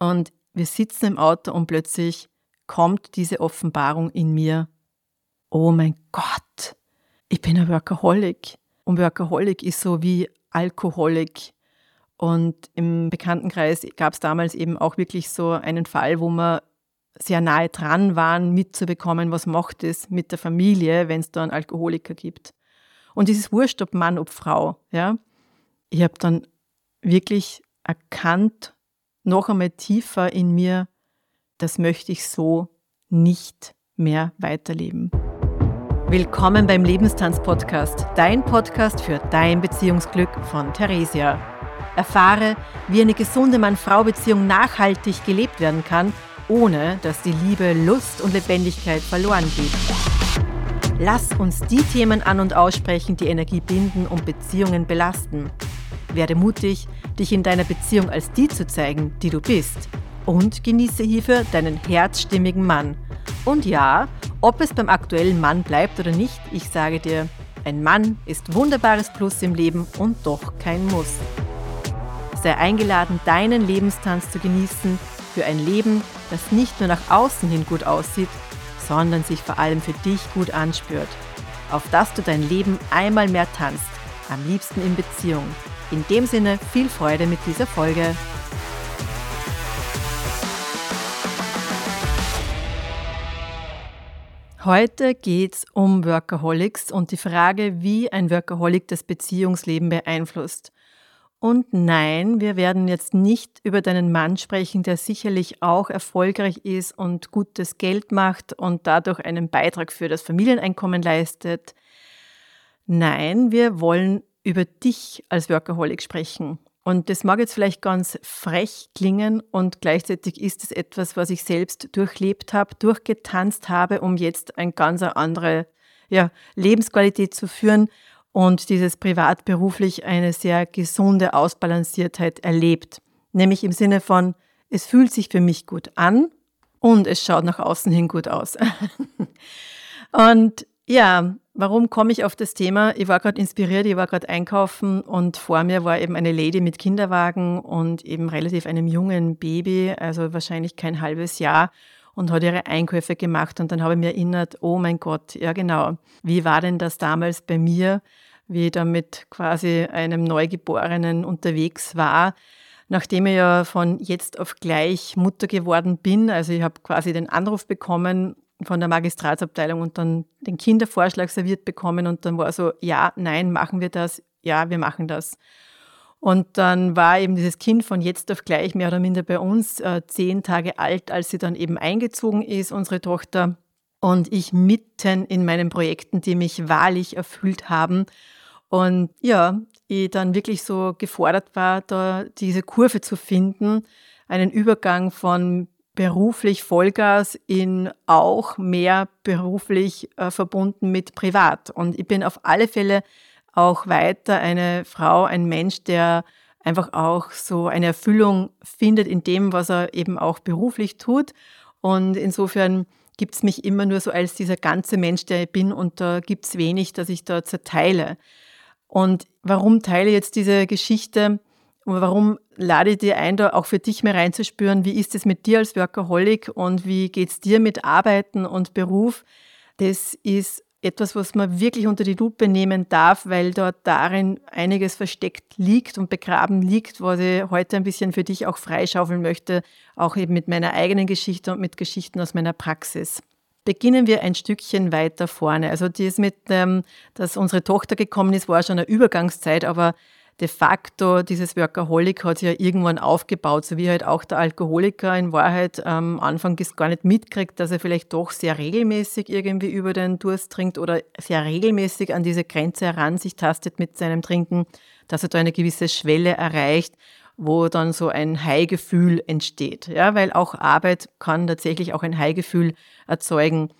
Und wir sitzen im Auto und plötzlich kommt diese Offenbarung in mir. Oh mein Gott, ich bin ein Workaholic. Und Workaholic ist so wie Alkoholik. Und im Bekanntenkreis gab es damals eben auch wirklich so einen Fall, wo wir sehr nahe dran waren, mitzubekommen, was macht es mit der Familie, wenn es da einen Alkoholiker gibt. Und dieses Wurscht, ob Mann, ob Frau, ja. Ich habe dann wirklich erkannt, noch einmal tiefer in mir, das möchte ich so nicht mehr weiterleben. Willkommen beim Lebenstanz-Podcast, dein Podcast für dein Beziehungsglück von Theresia. Erfahre, wie eine gesunde Mann-Frau-Beziehung nachhaltig gelebt werden kann, ohne dass die Liebe, Lust und Lebendigkeit verloren geht. Lass uns die Themen an und aussprechen, die Energie binden und Beziehungen belasten. Werde mutig, dich in deiner Beziehung als die zu zeigen, die du bist. Und genieße hierfür deinen herzstimmigen Mann. Und ja, ob es beim aktuellen Mann bleibt oder nicht, ich sage dir, ein Mann ist wunderbares Plus im Leben und doch kein Muss. Sei eingeladen, deinen Lebenstanz zu genießen für ein Leben, das nicht nur nach außen hin gut aussieht, sondern sich vor allem für dich gut anspürt. Auf dass du dein Leben einmal mehr tanzt, am liebsten in Beziehung. In dem Sinne viel Freude mit dieser Folge. Heute geht es um Workaholics und die Frage, wie ein Workaholic das Beziehungsleben beeinflusst. Und nein, wir werden jetzt nicht über deinen Mann sprechen, der sicherlich auch erfolgreich ist und gutes Geld macht und dadurch einen Beitrag für das Familieneinkommen leistet. Nein, wir wollen über dich als Workaholic sprechen. Und das mag jetzt vielleicht ganz frech klingen und gleichzeitig ist es etwas, was ich selbst durchlebt habe, durchgetanzt habe, um jetzt eine ganz andere ja, Lebensqualität zu führen und dieses privat-beruflich eine sehr gesunde Ausbalanciertheit erlebt. Nämlich im Sinne von, es fühlt sich für mich gut an und es schaut nach außen hin gut aus. und ja, Warum komme ich auf das Thema? Ich war gerade inspiriert, ich war gerade einkaufen und vor mir war eben eine Lady mit Kinderwagen und eben relativ einem jungen Baby, also wahrscheinlich kein halbes Jahr und hat ihre Einkäufe gemacht und dann habe ich mir erinnert, oh mein Gott, ja genau, wie war denn das damals bei mir, wie ich da mit quasi einem Neugeborenen unterwegs war, nachdem ich ja von jetzt auf gleich Mutter geworden bin, also ich habe quasi den Anruf bekommen, von der Magistratsabteilung und dann den Kindervorschlag serviert bekommen und dann war so, ja, nein, machen wir das, ja, wir machen das. Und dann war eben dieses Kind von jetzt auf gleich mehr oder minder bei uns äh, zehn Tage alt, als sie dann eben eingezogen ist, unsere Tochter. Und ich mitten in meinen Projekten, die mich wahrlich erfüllt haben. Und ja, ich dann wirklich so gefordert war, da diese Kurve zu finden, einen Übergang von beruflich Vollgas in auch mehr beruflich äh, verbunden mit privat. Und ich bin auf alle Fälle auch weiter eine Frau, ein Mensch, der einfach auch so eine Erfüllung findet in dem, was er eben auch beruflich tut. Und insofern gibt es mich immer nur so als dieser ganze Mensch, der ich bin und da gibt es wenig, dass ich da zerteile. Und warum teile ich jetzt diese Geschichte? Warum lade ich dir ein, da auch für dich mehr reinzuspüren, wie ist es mit dir als Workaholic und wie geht es dir mit Arbeiten und Beruf? Das ist etwas, was man wirklich unter die Lupe nehmen darf, weil dort darin einiges versteckt liegt und begraben liegt, was ich heute ein bisschen für dich auch freischaufeln möchte, auch eben mit meiner eigenen Geschichte und mit Geschichten aus meiner Praxis. Beginnen wir ein Stückchen weiter vorne. Also das mit, ähm, dass unsere Tochter gekommen ist, war schon eine Übergangszeit, aber de facto dieses Workaholic hat sich ja irgendwann aufgebaut, so wie halt auch der Alkoholiker in Wahrheit am ähm, Anfang gar nicht mitkriegt, dass er vielleicht doch sehr regelmäßig irgendwie über den Durst trinkt oder sehr regelmäßig an diese Grenze heran sich tastet mit seinem Trinken, dass er da eine gewisse Schwelle erreicht, wo dann so ein High-Gefühl entsteht. Ja, weil auch Arbeit kann tatsächlich auch ein High-Gefühl erzeugen.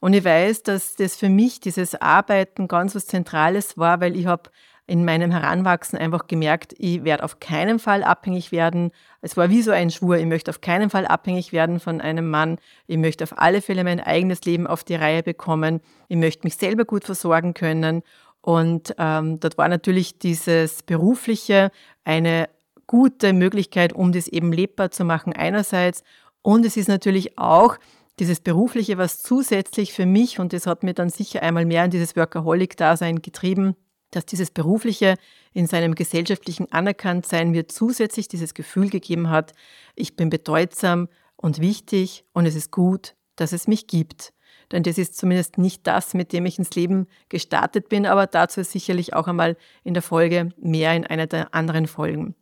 Und ich weiß, dass das für mich dieses Arbeiten ganz was Zentrales war, weil ich habe in meinem Heranwachsen einfach gemerkt, ich werde auf keinen Fall abhängig werden. Es war wie so ein Schwur, ich möchte auf keinen Fall abhängig werden von einem Mann. Ich möchte auf alle Fälle mein eigenes Leben auf die Reihe bekommen. Ich möchte mich selber gut versorgen können. Und ähm, dort war natürlich dieses Berufliche eine gute Möglichkeit, um das eben lebbar zu machen einerseits. Und es ist natürlich auch dieses Berufliche, was zusätzlich für mich, und das hat mir dann sicher einmal mehr in dieses Workaholic-Dasein getrieben, dass dieses Berufliche in seinem gesellschaftlichen Anerkanntsein mir zusätzlich dieses Gefühl gegeben hat, ich bin bedeutsam und wichtig und es ist gut, dass es mich gibt. Denn das ist zumindest nicht das, mit dem ich ins Leben gestartet bin, aber dazu sicherlich auch einmal in der Folge mehr in einer der anderen Folgen.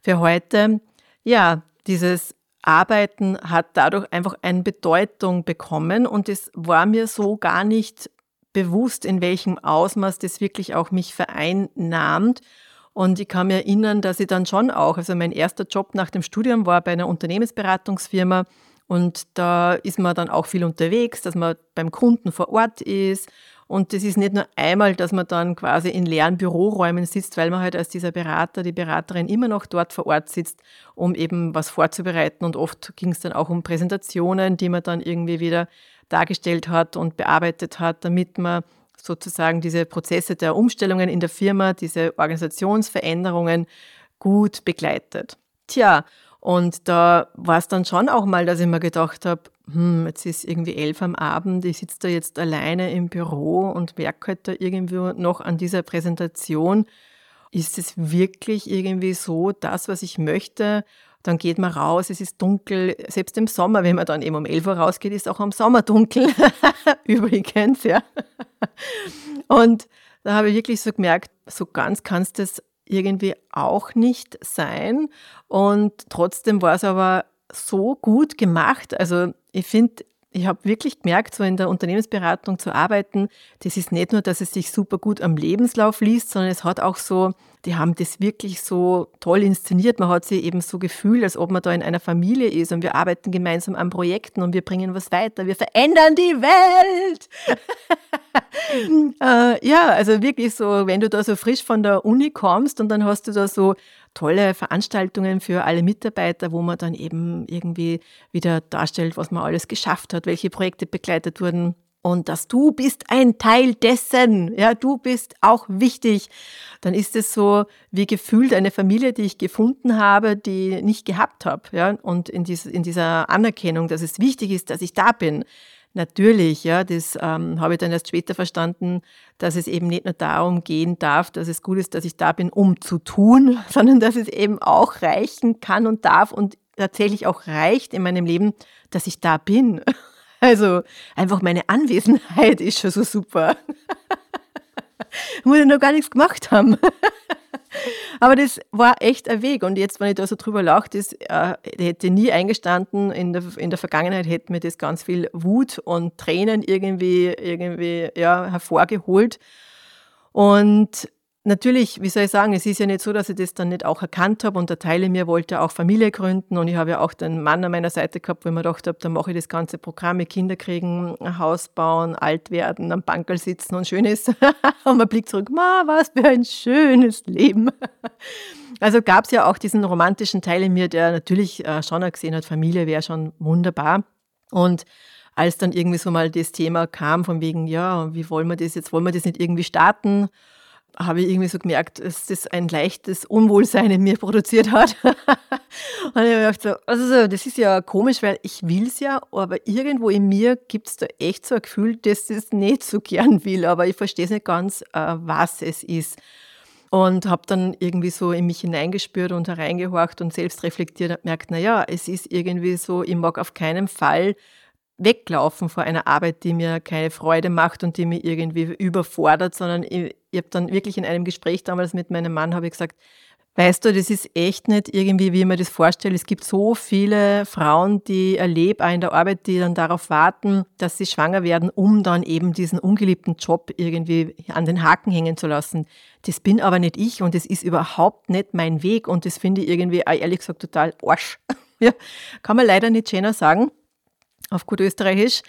Für heute, ja, dieses Arbeiten hat dadurch einfach eine Bedeutung bekommen und es war mir so gar nicht bewusst, in welchem Ausmaß das wirklich auch mich vereinnahmt. Und ich kann mir erinnern, dass ich dann schon auch, also mein erster Job nach dem Studium war bei einer Unternehmensberatungsfirma und da ist man dann auch viel unterwegs, dass man beim Kunden vor Ort ist. Und das ist nicht nur einmal, dass man dann quasi in leeren Büroräumen sitzt, weil man halt als dieser Berater, die Beraterin immer noch dort vor Ort sitzt, um eben was vorzubereiten. Und oft ging es dann auch um Präsentationen, die man dann irgendwie wieder dargestellt hat und bearbeitet hat, damit man sozusagen diese Prozesse der Umstellungen in der Firma, diese Organisationsveränderungen gut begleitet. Tja, und da war es dann schon auch mal, dass ich mir gedacht habe, hm, jetzt ist irgendwie elf am Abend, ich sitze da jetzt alleine im Büro und merke halt da irgendwie noch an dieser Präsentation, ist es wirklich irgendwie so das, was ich möchte? Dann geht man raus, es ist dunkel. Selbst im Sommer, wenn man dann eben um 11 Uhr rausgeht, ist auch am Sommer dunkel. Übrigens, ja. Und da habe ich wirklich so gemerkt, so ganz kannst du es irgendwie auch nicht sein. Und trotzdem war es aber so gut gemacht. Also ich finde, ich habe wirklich gemerkt, so in der Unternehmensberatung zu arbeiten, das ist nicht nur, dass es sich super gut am Lebenslauf liest, sondern es hat auch so, die haben das wirklich so toll inszeniert. Man hat sich eben so gefühlt, als ob man da in einer Familie ist und wir arbeiten gemeinsam an Projekten und wir bringen was weiter, wir verändern die Welt. äh, ja, also wirklich so, wenn du da so frisch von der Uni kommst und dann hast du da so tolle Veranstaltungen für alle Mitarbeiter, wo man dann eben irgendwie wieder darstellt, was man alles geschafft hat, welche Projekte begleitet wurden. Und dass du bist ein Teil dessen, ja, du bist auch wichtig, dann ist es so wie gefühlt eine Familie, die ich gefunden habe, die nicht gehabt habe, ja, und in, dies, in dieser Anerkennung, dass es wichtig ist, dass ich da bin, Natürlich, ja, das ähm, habe ich dann erst später verstanden, dass es eben nicht nur darum gehen darf, dass es gut ist, dass ich da bin, um zu tun, sondern dass es eben auch reichen kann und darf und tatsächlich auch reicht in meinem Leben, dass ich da bin. Also einfach meine Anwesenheit ist schon so super. Muss ich noch gar nichts gemacht haben. Aber das war echt ein Weg. Und jetzt, wenn ich da so drüber lache, das äh, hätte nie eingestanden. In der, in der Vergangenheit hätte mir das ganz viel Wut und Tränen irgendwie, irgendwie ja, hervorgeholt. Und Natürlich, wie soll ich sagen, es ist ja nicht so, dass ich das dann nicht auch erkannt habe und der Teil in mir wollte auch Familie gründen und ich habe ja auch den Mann an meiner Seite gehabt, wo ich mir gedacht habe, dann mache ich das ganze Programm mit Kinder kriegen, ein Haus bauen, alt werden, am Bankerl sitzen und schön ist. und man blickt zurück, ma, was für ein schönes Leben. also gab es ja auch diesen romantischen Teil in mir, der natürlich äh, schon gesehen hat, Familie wäre schon wunderbar. Und als dann irgendwie so mal das Thema kam, von wegen, ja, wie wollen wir das jetzt, wollen wir das nicht irgendwie starten? Habe ich irgendwie so gemerkt, dass das ein leichtes Unwohlsein in mir produziert hat. und ich habe gedacht, so, also das ist ja komisch, weil ich will es ja, aber irgendwo in mir gibt es da echt so ein Gefühl, dass ich es nicht so gern will, aber ich verstehe es nicht ganz, äh, was es ist. Und habe dann irgendwie so in mich hineingespürt und hereingehorcht und selbst reflektiert und gemerkt, naja, es ist irgendwie so, ich mag auf keinen Fall weglaufen vor einer Arbeit, die mir keine Freude macht und die mich irgendwie überfordert, sondern ich, ich habe dann wirklich in einem Gespräch damals mit meinem Mann habe ich gesagt, weißt du, das ist echt nicht irgendwie, wie ich mir das vorstelle. Es gibt so viele Frauen, die erlebe auch in der Arbeit, die dann darauf warten, dass sie schwanger werden, um dann eben diesen ungeliebten Job irgendwie an den Haken hängen zu lassen. Das bin aber nicht ich und das ist überhaupt nicht mein Weg und das finde ich irgendwie, ehrlich gesagt, total Arsch. ja, kann man leider nicht schöner sagen auf gut Österreichisch.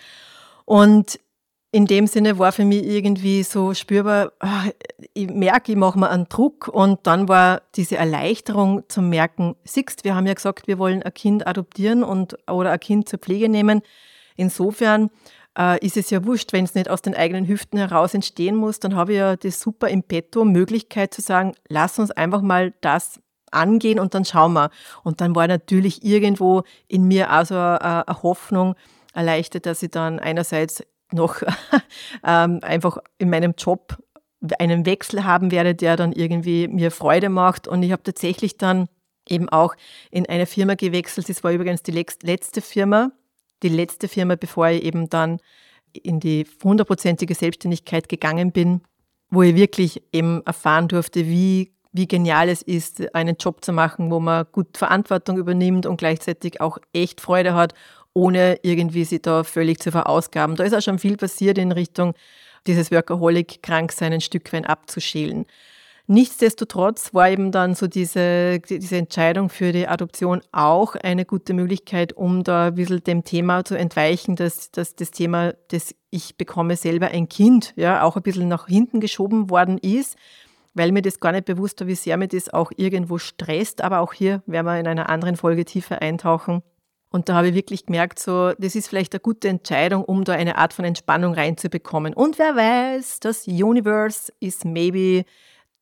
Und in dem Sinne war für mich irgendwie so spürbar, ah, ich merke, ich mache mir einen Druck und dann war diese Erleichterung zum Merken, siehst, wir haben ja gesagt, wir wollen ein Kind adoptieren und, oder ein Kind zur Pflege nehmen. Insofern äh, ist es ja wurscht, wenn es nicht aus den eigenen Hüften heraus entstehen muss, dann habe ich ja das super im Petto, Möglichkeit zu sagen, lass uns einfach mal das angehen und dann schauen wir. Und dann war natürlich irgendwo in mir auch so eine, eine Hoffnung erleichtert, dass ich dann einerseits noch ähm, einfach in meinem Job einen Wechsel haben werde, der dann irgendwie mir Freude macht. Und ich habe tatsächlich dann eben auch in eine Firma gewechselt. Das war übrigens die letzte Firma, die letzte Firma, bevor ich eben dann in die hundertprozentige Selbstständigkeit gegangen bin, wo ich wirklich eben erfahren durfte, wie, wie genial es ist, einen Job zu machen, wo man gut Verantwortung übernimmt und gleichzeitig auch echt Freude hat, ohne irgendwie sich da völlig zu verausgaben. Da ist auch schon viel passiert in Richtung dieses Workaholic-Kranksein ein Stück weit abzuschälen. Nichtsdestotrotz war eben dann so diese, diese Entscheidung für die Adoption auch eine gute Möglichkeit, um da ein bisschen dem Thema zu entweichen, dass, dass das Thema, dass ich bekomme selber ein Kind, ja, auch ein bisschen nach hinten geschoben worden ist, weil mir das gar nicht bewusst war, wie sehr mir das auch irgendwo stresst. Aber auch hier werden wir in einer anderen Folge tiefer eintauchen. Und da habe ich wirklich gemerkt, so, das ist vielleicht eine gute Entscheidung, um da eine Art von Entspannung reinzubekommen. Und wer weiß, das Universe is maybe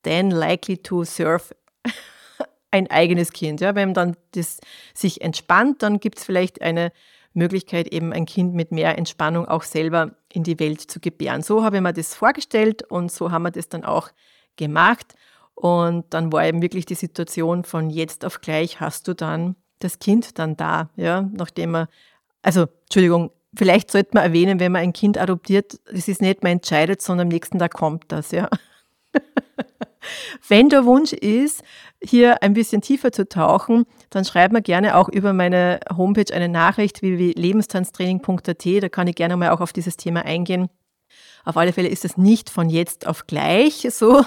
then likely to serve ein eigenes Kind. Ja, wenn dann das sich entspannt, dann gibt es vielleicht eine Möglichkeit, eben ein Kind mit mehr Entspannung auch selber in die Welt zu gebären. So habe ich mir das vorgestellt und so haben wir das dann auch gemacht. Und dann war eben wirklich die Situation von jetzt auf gleich hast du dann das Kind dann da, ja, nachdem man, also Entschuldigung, vielleicht sollte man erwähnen, wenn man ein Kind adoptiert, das ist nicht mehr entscheidet, sondern am nächsten Tag kommt das, ja. Wenn der Wunsch ist, hier ein bisschen tiefer zu tauchen, dann schreibt mir gerne auch über meine Homepage eine Nachricht www.lebenstanztraining.at. Da kann ich gerne mal auch auf dieses Thema eingehen. Auf alle Fälle ist es nicht von jetzt auf gleich so,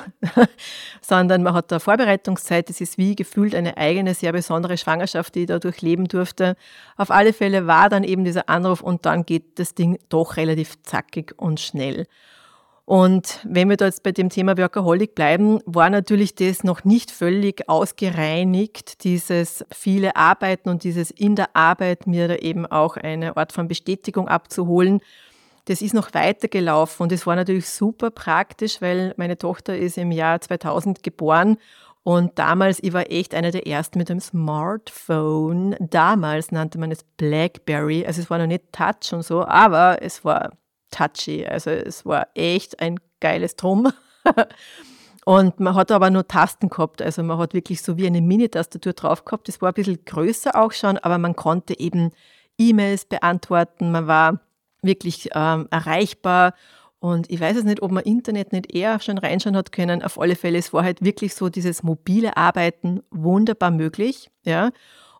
sondern man hat da Vorbereitungszeit. Es ist wie gefühlt eine eigene, sehr besondere Schwangerschaft, die ich da durchleben durfte. Auf alle Fälle war dann eben dieser Anruf und dann geht das Ding doch relativ zackig und schnell. Und wenn wir da jetzt bei dem Thema Workaholic bleiben, war natürlich das noch nicht völlig ausgereinigt, dieses viele Arbeiten und dieses in der Arbeit mir da eben auch eine Art von Bestätigung abzuholen. Das ist noch weitergelaufen und das war natürlich super praktisch, weil meine Tochter ist im Jahr 2000 geboren und damals, ich war echt einer der ersten mit einem Smartphone. Damals nannte man es Blackberry. Also es war noch nicht Touch und so, aber es war touchy. Also es war echt ein geiles Drum. Und man hat aber nur Tasten gehabt. Also man hat wirklich so wie eine Mini-Tastatur drauf gehabt. Das war ein bisschen größer auch schon, aber man konnte eben E-Mails beantworten. Man war wirklich ähm, erreichbar. Und ich weiß es nicht, ob man Internet nicht eher schon reinschauen hat können. Auf alle Fälle, es war halt wirklich so dieses mobile Arbeiten wunderbar möglich. Ja.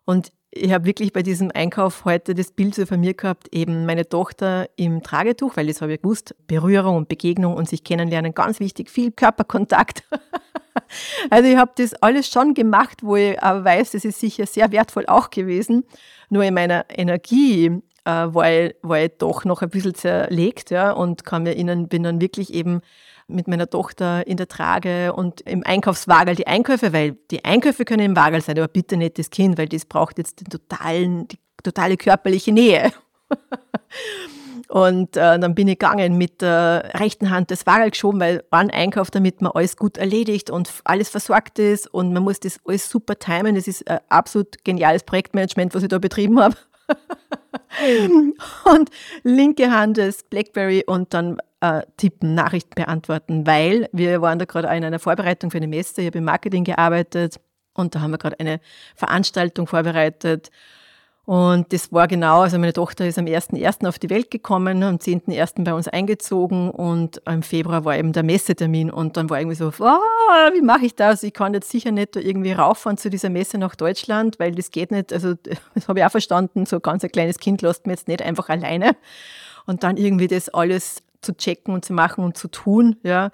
Und ich habe wirklich bei diesem Einkauf heute das Bild so von mir gehabt, eben meine Tochter im Tragetuch, weil das habe ich gewusst, Berührung und Begegnung und sich kennenlernen, ganz wichtig, viel Körperkontakt. also ich habe das alles schon gemacht, wo ich aber weiß, das ist sicher sehr wertvoll auch gewesen. Nur in meiner Energie äh, war, ich, war ich doch noch ein bisschen zerlegt ja, und kann mir erinnern, bin dann wirklich eben mit meiner Tochter in der Trage und im Einkaufswagel die Einkäufe, weil die Einkäufe können im Wagel sein, aber bitte nicht das Kind, weil das braucht jetzt den totalen, die totale körperliche Nähe. Und äh, dann bin ich gegangen mit der rechten Hand das Wagel geschoben, weil ein Einkauf, damit man alles gut erledigt und alles versorgt ist und man muss das alles super timen. Das ist ein absolut geniales Projektmanagement, was ich da betrieben habe. und linke Hand das Blackberry und dann äh, tippen, Nachrichten beantworten, weil wir waren da gerade in einer Vorbereitung für eine Messe, ich habe im Marketing gearbeitet und da haben wir gerade eine Veranstaltung vorbereitet. Und das war genau, also meine Tochter ist am 1.1. auf die Welt gekommen, am 10.1. bei uns eingezogen und im Februar war eben der Messetermin und dann war irgendwie so, oh, wie mache ich das? Ich kann jetzt sicher nicht da irgendwie rauffahren zu dieser Messe nach Deutschland, weil das geht nicht, also das habe ich auch verstanden, so ganz ein kleines Kind lässt mir jetzt nicht einfach alleine und dann irgendwie das alles zu checken und zu machen und zu tun. Ja.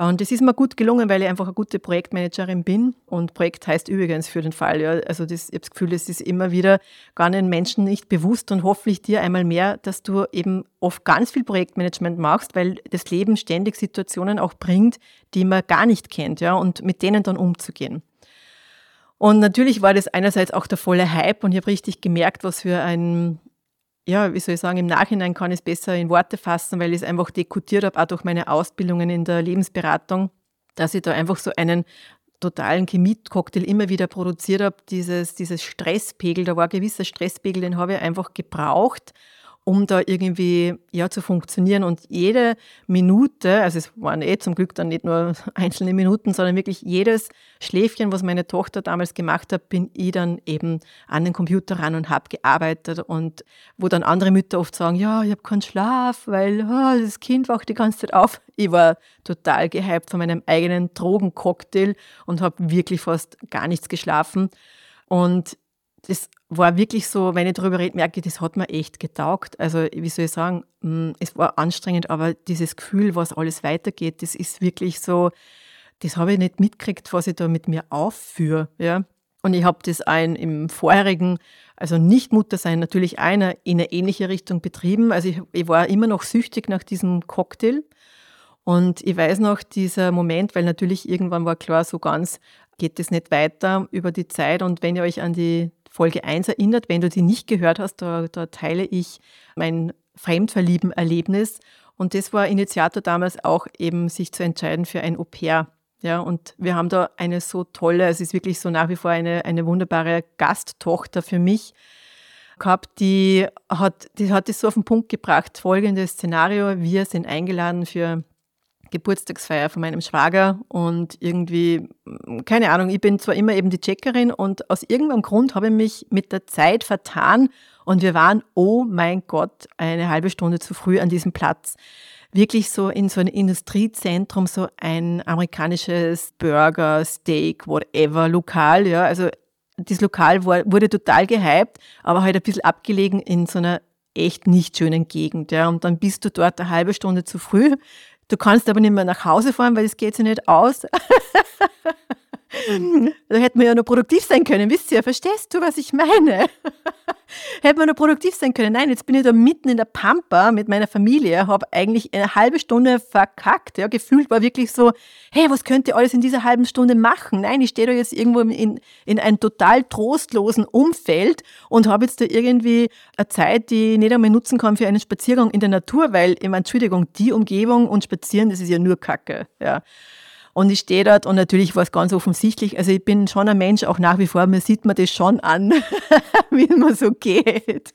Und das ist mir gut gelungen, weil ich einfach eine gute Projektmanagerin bin. Und Projekt heißt übrigens für den Fall. Ja. Also das, ich habe das Gefühl, es ist immer wieder gar den Menschen nicht bewusst und hoffentlich dir einmal mehr, dass du eben oft ganz viel Projektmanagement machst, weil das Leben ständig Situationen auch bringt, die man gar nicht kennt, ja, und mit denen dann umzugehen. Und natürlich war das einerseits auch der volle Hype und ich habe richtig gemerkt, was für ein ja, wie soll ich sagen, im Nachhinein kann ich es besser in Worte fassen, weil ich es einfach dekutiert habe, auch durch meine Ausbildungen in der Lebensberatung, dass ich da einfach so einen totalen Chemie-Cocktail immer wieder produziert habe, dieses, dieses Stresspegel, da war ein gewisser Stresspegel, den habe ich einfach gebraucht, um da irgendwie ja, zu funktionieren. Und jede Minute, also es waren eh zum Glück dann nicht nur einzelne Minuten, sondern wirklich jedes Schläfchen, was meine Tochter damals gemacht hat, bin ich dann eben an den Computer ran und habe gearbeitet. Und wo dann andere Mütter oft sagen, ja, ich habe keinen Schlaf, weil oh, das Kind wacht die ganze Zeit auf. Ich war total gehypt von meinem eigenen Drogencocktail und habe wirklich fast gar nichts geschlafen. Und das war wirklich so, wenn ich darüber rede, merke ich, das hat mir echt getaugt. Also, wie soll ich sagen, mm, es war anstrengend, aber dieses Gefühl, was alles weitergeht, das ist wirklich so, das habe ich nicht mitgekriegt, was ich da mit mir aufführe. Ja? Und ich habe das ein im vorherigen, also nicht Muttersein, natürlich einer in eine ähnliche Richtung betrieben. Also ich, ich war immer noch süchtig nach diesem Cocktail. Und ich weiß noch dieser Moment, weil natürlich irgendwann war klar, so ganz geht es nicht weiter über die Zeit. Und wenn ihr euch an die Folge 1 erinnert. Wenn du die nicht gehört hast, da, da teile ich mein Fremdverlieben-Erlebnis. Und das war Initiator damals auch eben, sich zu entscheiden für ein Au-pair. Ja, und wir haben da eine so tolle, es ist wirklich so nach wie vor eine, eine wunderbare Gasttochter für mich gehabt, die hat, die hat es so auf den Punkt gebracht. Folgendes Szenario: Wir sind eingeladen für Geburtstagsfeier von meinem Schwager und irgendwie, keine Ahnung, ich bin zwar immer eben die Checkerin und aus irgendeinem Grund habe ich mich mit der Zeit vertan und wir waren, oh mein Gott, eine halbe Stunde zu früh an diesem Platz. Wirklich so in so einem Industriezentrum, so ein amerikanisches Burger, Steak, whatever, Lokal, ja, also das Lokal wurde total gehypt, aber halt ein bisschen abgelegen in so einer echt nicht schönen Gegend. Ja. Und dann bist du dort eine halbe Stunde zu früh, Du kannst aber nicht mehr nach Hause fahren, weil das geht sich nicht aus. da hätten wir ja noch produktiv sein können, wisst ihr? Verstehst du, was ich meine? Hätte man noch produktiv sein können. Nein, jetzt bin ich da mitten in der Pampa mit meiner Familie, habe eigentlich eine halbe Stunde verkackt. Ja, gefühlt war wirklich so, hey, was könnt ihr alles in dieser halben Stunde machen? Nein, ich stehe da jetzt irgendwo in, in einem total trostlosen Umfeld und habe jetzt da irgendwie eine Zeit, die ich nicht einmal nutzen kann für einen Spaziergang in der Natur, weil, ich meine, Entschuldigung, die Umgebung und Spazieren, das ist ja nur Kacke. Ja. Und ich stehe dort und natürlich war es ganz offensichtlich, also ich bin schon ein Mensch, auch nach wie vor, mir sieht man das schon an, wie man so geht.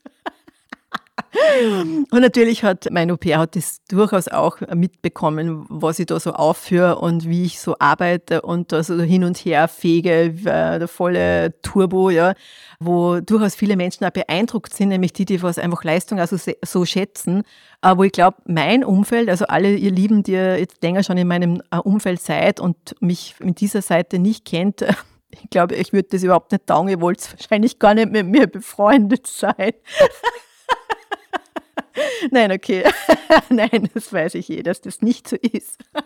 Und natürlich hat mein hat das durchaus auch mitbekommen, was ich da so aufführe und wie ich so arbeite und da so hin und her fege, der volle Turbo, ja, wo durchaus viele Menschen auch beeindruckt sind, nämlich die, die was einfach Leistung also so schätzen. Aber ich glaube, mein Umfeld, also alle ihr Lieben, die jetzt länger schon in meinem äh, Umfeld seid und mich mit dieser Seite nicht kennt, ich glaube, ich würde das überhaupt nicht taugen. Ihr wollt wahrscheinlich gar nicht mit mir befreundet sein. Nein, okay. Nein, das weiß ich eh, dass das nicht so ist.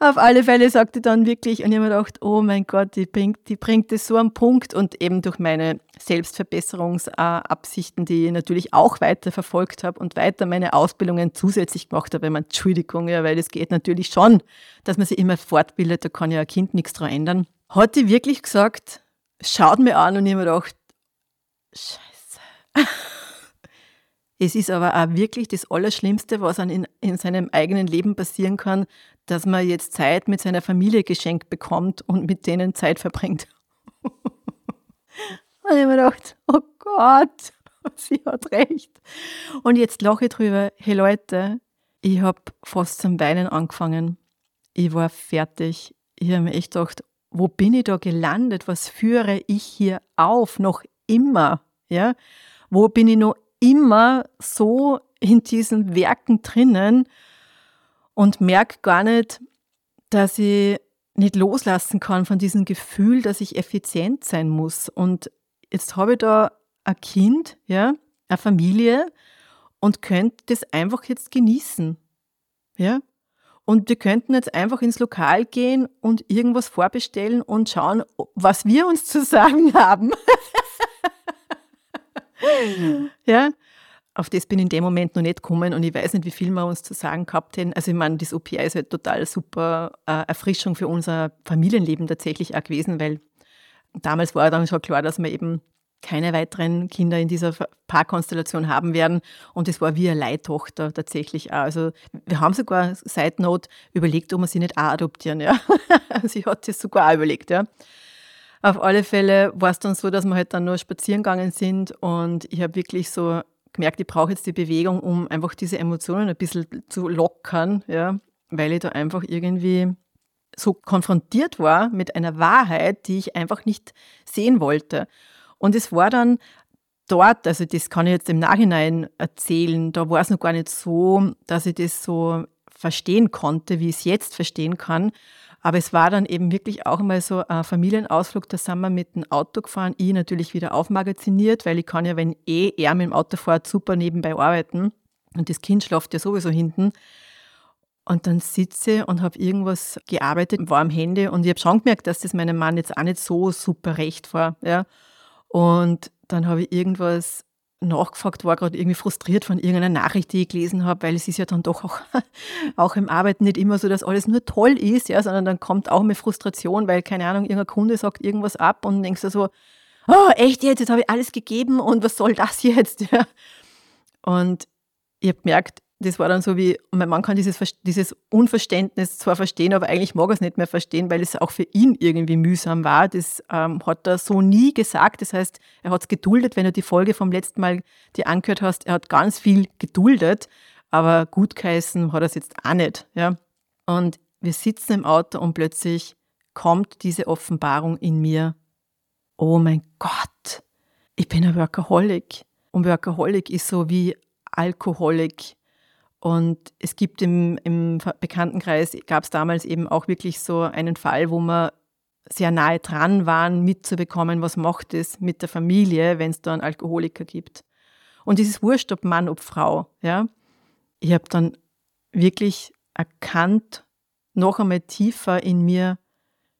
Auf alle Fälle sagte dann wirklich, und ich habe mir gedacht, oh mein Gott, die bringt, die bringt das so am Punkt und eben durch meine Selbstverbesserungsabsichten, die ich natürlich auch weiter verfolgt habe und weiter meine Ausbildungen zusätzlich gemacht habe. Entschuldigung, ja, weil es geht natürlich schon, dass man sich immer fortbildet, da kann ja ein Kind nichts dran ändern. Hat die wirklich gesagt, schaut mir an und ich habe mir gedacht, Scheiße. Es ist aber auch wirklich das Allerschlimmste, was in, in seinem eigenen Leben passieren kann, dass man jetzt Zeit mit seiner Familie geschenkt bekommt und mit denen Zeit verbringt. und ich habe mir gedacht, oh Gott, sie hat recht. Und jetzt lache ich drüber, hey Leute, ich habe fast zum Weinen angefangen. Ich war fertig. Ich habe mir echt gedacht, wo bin ich da gelandet? Was führe ich hier auf? Noch immer. Ja? Wo bin ich noch immer so in diesen Werken drinnen und merke gar nicht, dass ich nicht loslassen kann von diesem Gefühl, dass ich effizient sein muss. Und jetzt habe ich da ein Kind, ja, eine Familie und könnte das einfach jetzt genießen. Ja? Und wir könnten jetzt einfach ins Lokal gehen und irgendwas vorbestellen und schauen, was wir uns zu sagen haben. Ja, auf das bin ich in dem Moment noch nicht gekommen und ich weiß nicht, wie viel wir uns zu sagen gehabt hätten. Also ich meine, das OPA ist halt total super äh, Erfrischung für unser Familienleben tatsächlich auch gewesen, weil damals war dann schon klar, dass wir eben keine weiteren Kinder in dieser Paarkonstellation haben werden. Und es war wie eine Leihtochter tatsächlich auch. Also wir haben sogar, Side Note, überlegt, ob wir sie nicht auch adoptieren. Ja. sie hat es sogar auch überlegt. Ja. Auf alle Fälle war es dann so, dass wir halt dann nur spazieren gegangen sind und ich habe wirklich so gemerkt, ich brauche jetzt die Bewegung, um einfach diese Emotionen ein bisschen zu lockern, ja, weil ich da einfach irgendwie so konfrontiert war mit einer Wahrheit, die ich einfach nicht sehen wollte. Und es war dann dort, also das kann ich jetzt im Nachhinein erzählen, da war es noch gar nicht so, dass ich das so verstehen konnte, wie ich es jetzt verstehen kann. Aber es war dann eben wirklich auch mal so ein Familienausflug, da sind wir mit dem Auto gefahren, ich natürlich wieder aufmagaziniert, weil ich kann ja, wenn eh er mit dem Auto fährt, super nebenbei arbeiten und das Kind schlaft ja sowieso hinten. Und dann sitze und habe irgendwas gearbeitet, war am Handy und ich habe schon gemerkt, dass das meinem Mann jetzt auch nicht so super recht war. Ja. Und dann habe ich irgendwas nachgefragt, war gerade irgendwie frustriert von irgendeiner Nachricht, die ich gelesen habe, weil es ist ja dann doch auch, auch im Arbeiten nicht immer so, dass alles nur toll ist, ja, sondern dann kommt auch mit Frustration, weil, keine Ahnung, irgendein Kunde sagt irgendwas ab und denkst du so, oh, echt jetzt, jetzt habe ich alles gegeben und was soll das jetzt? Ja. Und ich habe gemerkt, das war dann so wie, mein Mann kann dieses, dieses Unverständnis zwar verstehen, aber eigentlich mag er es nicht mehr verstehen, weil es auch für ihn irgendwie mühsam war. Das ähm, hat er so nie gesagt. Das heißt, er hat es geduldet, wenn du die Folge vom letzten Mal dir angehört hast. Er hat ganz viel geduldet, aber gut geheißen hat er es jetzt auch nicht. Ja? Und wir sitzen im Auto und plötzlich kommt diese Offenbarung in mir. Oh mein Gott, ich bin ein Workaholic. Und Workaholic ist so wie Alkoholik und es gibt im, im Bekanntenkreis, gab es damals eben auch wirklich so einen Fall, wo man sehr nahe dran waren, mitzubekommen, was macht es mit der Familie, wenn es da einen Alkoholiker gibt. Und dieses Wurscht, ob Mann, ob Frau. Ja? Ich habe dann wirklich erkannt, noch einmal tiefer in mir,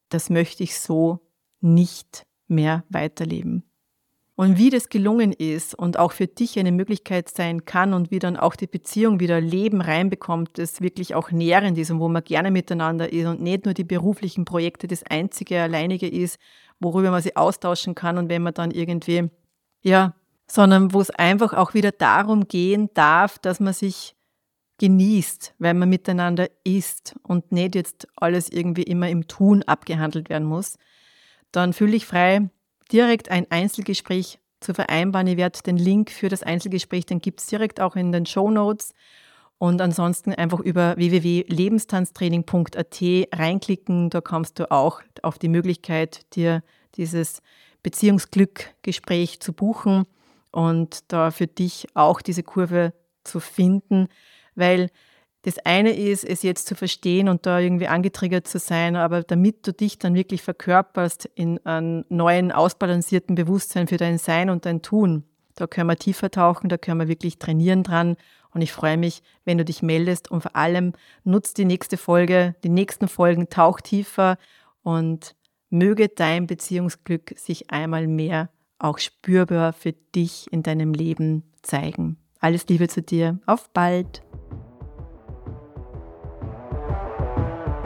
das möchte ich so nicht mehr weiterleben. Und wie das gelungen ist und auch für dich eine Möglichkeit sein kann und wie dann auch die Beziehung wieder Leben reinbekommt, das wirklich auch nährend ist und wo man gerne miteinander ist und nicht nur die beruflichen Projekte das einzige, alleinige ist, worüber man sich austauschen kann und wenn man dann irgendwie, ja, sondern wo es einfach auch wieder darum gehen darf, dass man sich genießt, weil man miteinander ist und nicht jetzt alles irgendwie immer im Tun abgehandelt werden muss, dann fühle ich frei, direkt ein Einzelgespräch zu vereinbaren. Ich werde den Link für das Einzelgespräch, den gibt es direkt auch in den Show Notes. Und ansonsten einfach über www.lebenstanztraining.at reinklicken. Da kommst du auch auf die Möglichkeit, dir dieses Beziehungsglück-Gespräch zu buchen und da für dich auch diese Kurve zu finden, weil das eine ist, es jetzt zu verstehen und da irgendwie angetriggert zu sein, aber damit du dich dann wirklich verkörperst in einem neuen, ausbalancierten Bewusstsein für dein Sein und dein Tun, da können wir tiefer tauchen, da können wir wirklich trainieren dran. Und ich freue mich, wenn du dich meldest und vor allem nutzt die nächste Folge, die nächsten Folgen, tauch tiefer und möge dein Beziehungsglück sich einmal mehr auch spürbar für dich in deinem Leben zeigen. Alles Liebe zu dir. Auf bald!